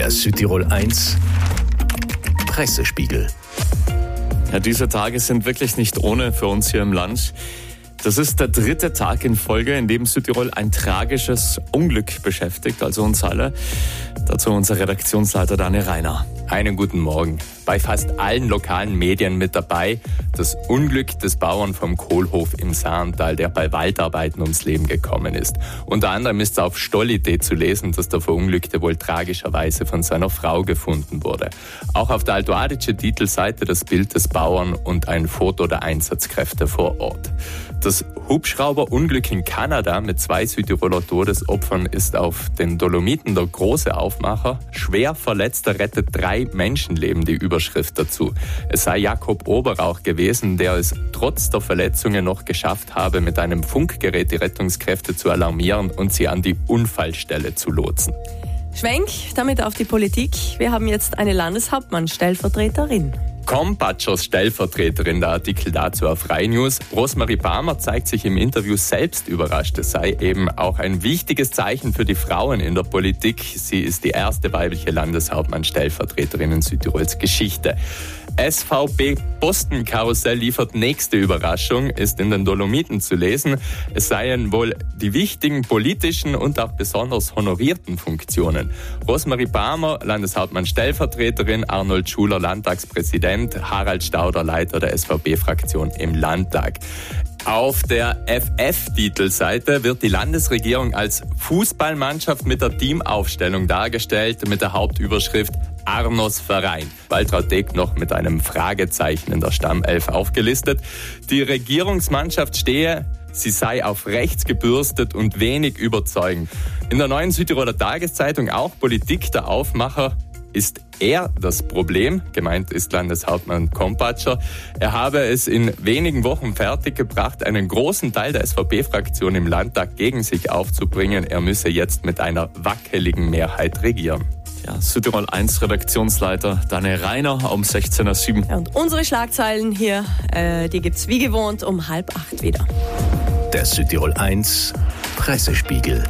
Der Südtirol 1 Pressespiegel. Ja, diese Tage sind wirklich nicht ohne für uns hier im Land. Das ist der dritte Tag in Folge, in dem Südtirol ein tragisches Unglück beschäftigt, also uns alle. Dazu unser Redaktionsleiter Daniel Reiner. Einen guten Morgen. Bei fast allen lokalen Medien mit dabei das Unglück des Bauern vom Kohlhof im Saarntal, der bei Waldarbeiten ums Leben gekommen ist. Unter anderem ist auf Stollidee zu lesen, dass der Verunglückte wohl tragischerweise von seiner Frau gefunden wurde. Auch auf der Altoadische Titelseite das Bild des Bauern und ein Foto der Einsatzkräfte vor Ort. Das Hubschrauberunglück in Kanada mit zwei Südtiroler Todesopfern ist auf den Dolomiten der große Aufmacher. Schwer Verletzter rettet drei Menschenleben, die Überschrift dazu. Es sei Jakob Oberauch gewesen, der es trotz der Verletzungen noch geschafft habe, mit einem Funkgerät die Rettungskräfte zu alarmieren und sie an die Unfallstelle zu lotsen. Schwenk damit auf die Politik. Wir haben jetzt eine Landeshauptmann-Stellvertreterin. Compatschers Stellvertreterin, der Artikel dazu auf Rai News. Rosemarie Barmer zeigt sich im Interview selbst überrascht. Es sei eben auch ein wichtiges Zeichen für die Frauen in der Politik. Sie ist die erste weibliche Landeshauptmann-Stellvertreterin in Südtirols Geschichte. SVB Postenkarussell liefert nächste Überraschung, ist in den Dolomiten zu lesen. Es seien wohl die wichtigen politischen und auch besonders honorierten Funktionen. Rosemarie Barmer, Landeshauptmann Stellvertreterin, Arnold Schuler, Landtagspräsident, Harald Stauder, Leiter der SVB-Fraktion im Landtag. Auf der FF-Titelseite wird die Landesregierung als Fußballmannschaft mit der Teamaufstellung dargestellt, mit der Hauptüberschrift Arnos Verein. Waltraud Deck noch mit einem Fragezeichen in der Stammelf aufgelistet. Die Regierungsmannschaft stehe sie sei auf rechts gebürstet und wenig überzeugend. In der neuen Südtiroler Tageszeitung auch Politik der Aufmacher ist er das Problem, gemeint ist Landeshauptmann Kompatscher. Er habe es in wenigen Wochen fertiggebracht, einen großen Teil der SVP-Fraktion im Landtag gegen sich aufzubringen. Er müsse jetzt mit einer wackeligen Mehrheit regieren. Ja, Südtirol 1 Redaktionsleiter Daniel Reiner um 16.07 Uhr. Und unsere Schlagzeilen hier, äh, die gibt's wie gewohnt um halb acht wieder. Der Südtirol 1 Pressespiegel.